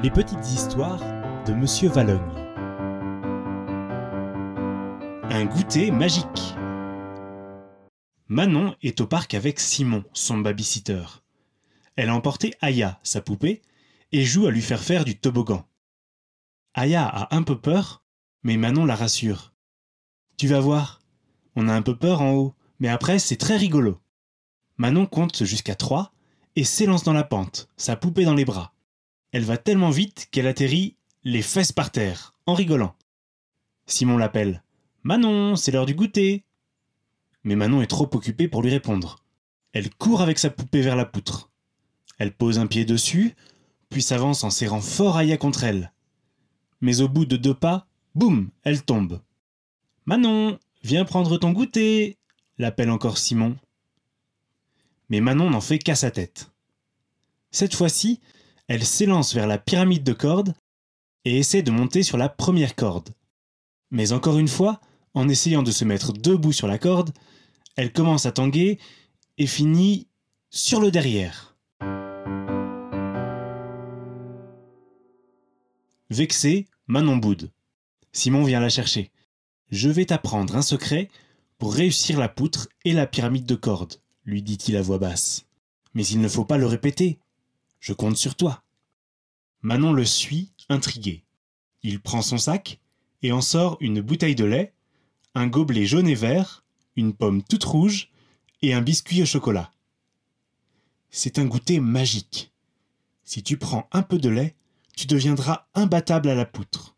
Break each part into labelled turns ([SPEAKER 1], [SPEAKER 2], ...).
[SPEAKER 1] Les petites histoires de Monsieur Valogne. Un goûter magique. Manon est au parc avec Simon, son babysitter. Elle a emporté Aya, sa poupée, et joue à lui faire faire du toboggan. Aya a un peu peur, mais Manon la rassure. Tu vas voir, on a un peu peur en haut, mais après c'est très rigolo. Manon compte jusqu'à trois et s'élance dans la pente, sa poupée dans les bras. Elle va tellement vite qu'elle atterrit les fesses par terre, en rigolant. Simon l'appelle. Manon, c'est l'heure du goûter. Mais Manon est trop occupée pour lui répondre. Elle court avec sa poupée vers la poutre. Elle pose un pied dessus, puis s'avance en serrant fort Aya contre elle. Mais au bout de deux pas, boum, elle tombe. Manon, viens prendre ton goûter, l'appelle encore Simon. Mais Manon n'en fait qu'à sa tête. Cette fois-ci, elle s'élance vers la pyramide de cordes et essaie de monter sur la première corde. Mais encore une fois, en essayant de se mettre debout sur la corde, elle commence à tanguer et finit sur le derrière. Vexé, Manon boude. Simon vient la chercher. Je vais t'apprendre un secret pour réussir la poutre et la pyramide de cordes, lui dit-il à voix basse. Mais il ne faut pas le répéter. Je compte sur toi. Manon le suit, intrigué. Il prend son sac et en sort une bouteille de lait, un gobelet jaune et vert, une pomme toute rouge et un biscuit au chocolat. C'est un goûter magique. Si tu prends un peu de lait, tu deviendras imbattable à la poutre.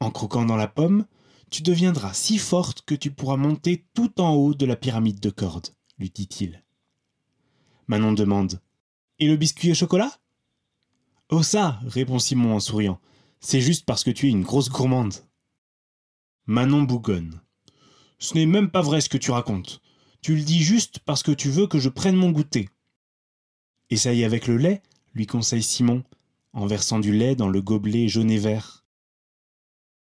[SPEAKER 1] En croquant dans la pomme, tu deviendras si forte que tu pourras monter tout en haut de la pyramide de cordes, lui dit-il. Manon demande et le biscuit au chocolat? Oh ça répond Simon en souriant. C'est juste parce que tu es une grosse gourmande. Manon bougonne. Ce n'est même pas vrai ce que tu racontes. Tu le dis juste parce que tu veux que je prenne mon goûter. Essaye avec le lait, lui conseille Simon, en versant du lait dans le gobelet jaune et vert.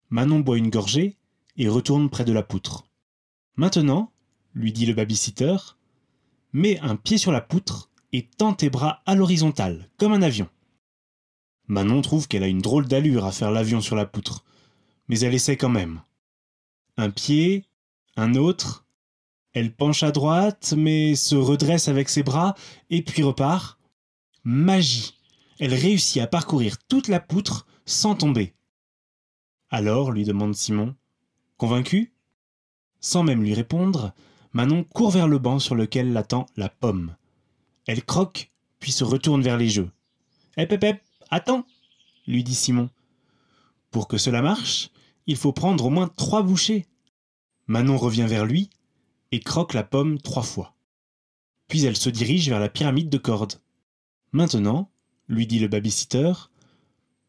[SPEAKER 1] Manon boit une gorgée et retourne près de la poutre. Maintenant, lui dit le babysitter, mets un pied sur la poutre et tend tes bras à l'horizontale, comme un avion. Manon trouve qu'elle a une drôle d'allure à faire l'avion sur la poutre, mais elle essaie quand même. Un pied, un autre, elle penche à droite, mais se redresse avec ses bras, et puis repart. Magie Elle réussit à parcourir toute la poutre sans tomber. Alors, lui demande Simon, convaincu? Sans même lui répondre, Manon court vers le banc sur lequel l'attend la pomme. Elle croque, puis se retourne vers les jeux. Hep hep hep, attends lui dit Simon. Pour que cela marche, il faut prendre au moins trois bouchées. Manon revient vers lui et croque la pomme trois fois. Puis elle se dirige vers la pyramide de cordes. Maintenant, lui dit le babysitter,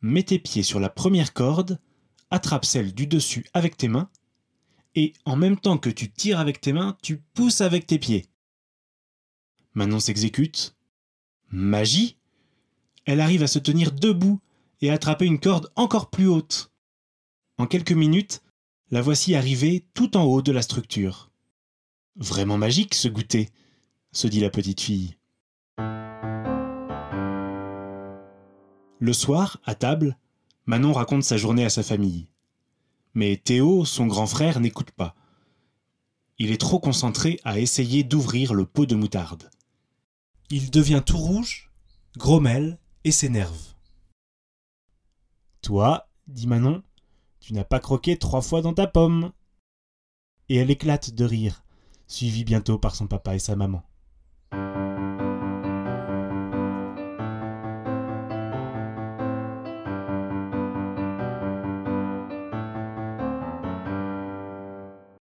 [SPEAKER 1] mets tes pieds sur la première corde, attrape celle du dessus avec tes mains, et en même temps que tu tires avec tes mains, tu pousses avec tes pieds. Manon s'exécute. Magie Elle arrive à se tenir debout et à attraper une corde encore plus haute. En quelques minutes, la voici arrivée tout en haut de la structure. Vraiment magique ce goûter, se dit la petite fille. Le soir, à table, Manon raconte sa journée à sa famille. Mais Théo, son grand frère, n'écoute pas. Il est trop concentré à essayer d'ouvrir le pot de moutarde. Il devient tout rouge, grommelle et s'énerve. Toi, dit Manon, tu n'as pas croqué trois fois dans ta pomme. Et elle éclate de rire, suivie bientôt par son papa et sa maman.